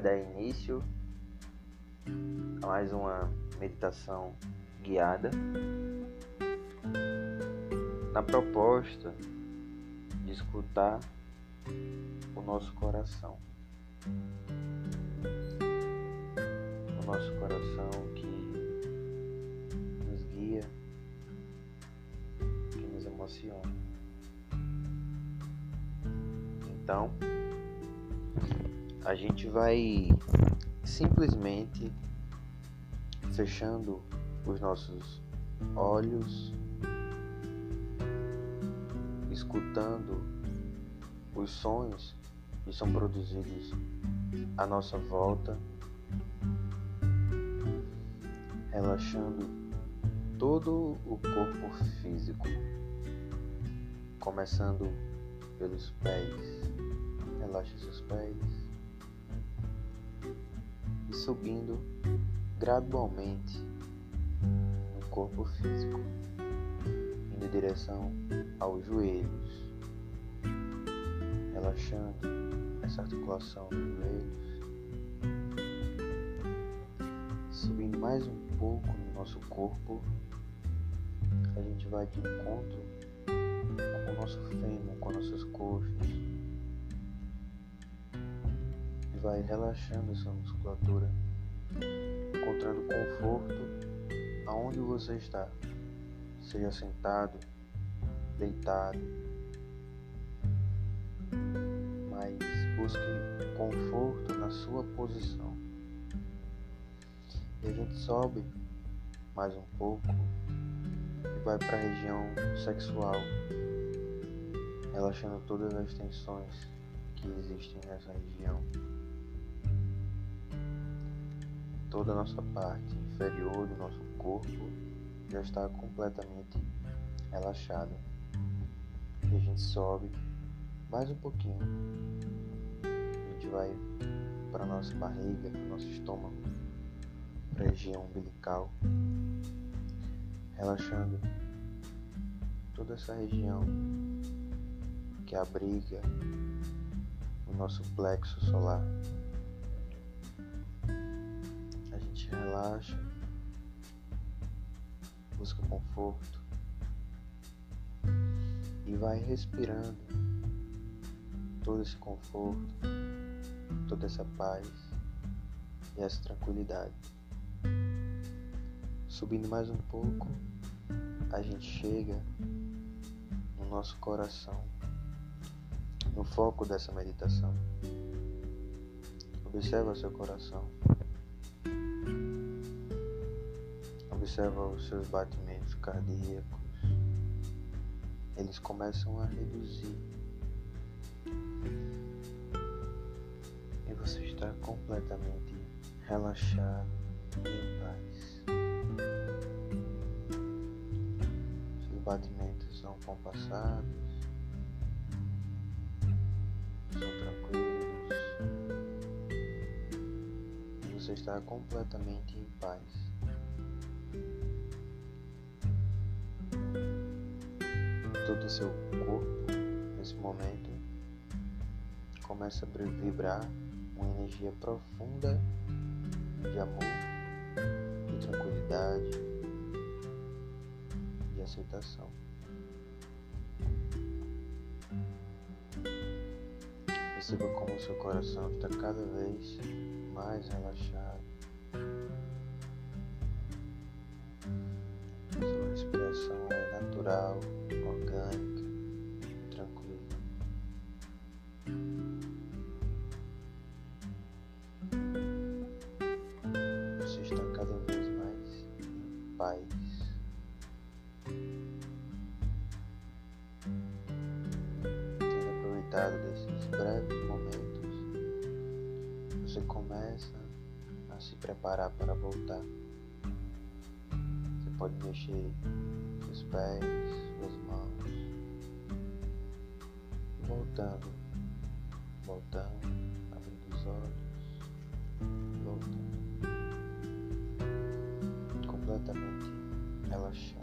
dar início a mais uma meditação guiada na proposta de escutar o nosso coração. O nosso coração que nos guia, que nos emociona. Então, a gente vai simplesmente fechando os nossos olhos, escutando os sons que são produzidos à nossa volta, relaxando todo o corpo físico, começando pelos pés. Relaxe seus pés e subindo gradualmente no corpo físico, indo em direção aos joelhos, relaxando essa articulação dos joelhos, subindo mais um pouco no nosso corpo, a gente vai de encontro com o nosso fêmur, com nossas coxas vai relaxando essa musculatura, encontrando conforto aonde você está, seja sentado, deitado, mas busque conforto na sua posição. E a gente sobe mais um pouco e vai para a região sexual, relaxando todas as tensões que existem nessa região. Toda a nossa parte inferior do nosso corpo já está completamente relaxada. E a gente sobe mais um pouquinho. A gente vai para nossa barriga, para o nosso estômago, para a região umbilical, relaxando toda essa região que abriga o nosso plexo solar. Relaxa, busca conforto e vai respirando todo esse conforto, toda essa paz e essa tranquilidade. Subindo mais um pouco, a gente chega no nosso coração, no foco dessa meditação. Observa seu coração. Observa os seus batimentos cardíacos. Eles começam a reduzir. E você está completamente relaxado e em paz. Seus batimentos são compassados, são tranquilos. E você está completamente em paz. Todo o seu corpo nesse momento começa a vibrar uma energia profunda de amor, de tranquilidade, de aceitação. Perceba como seu coração está cada vez mais relaxado. Natural orgânica, tranquila. Você está cada vez mais em paz. Tendo aproveitado desses breves momentos, você começa a se preparar para voltar. Você pode mexer pés, suas mãos, voltando, voltando, abrindo os olhos, voltando, completamente relaxado.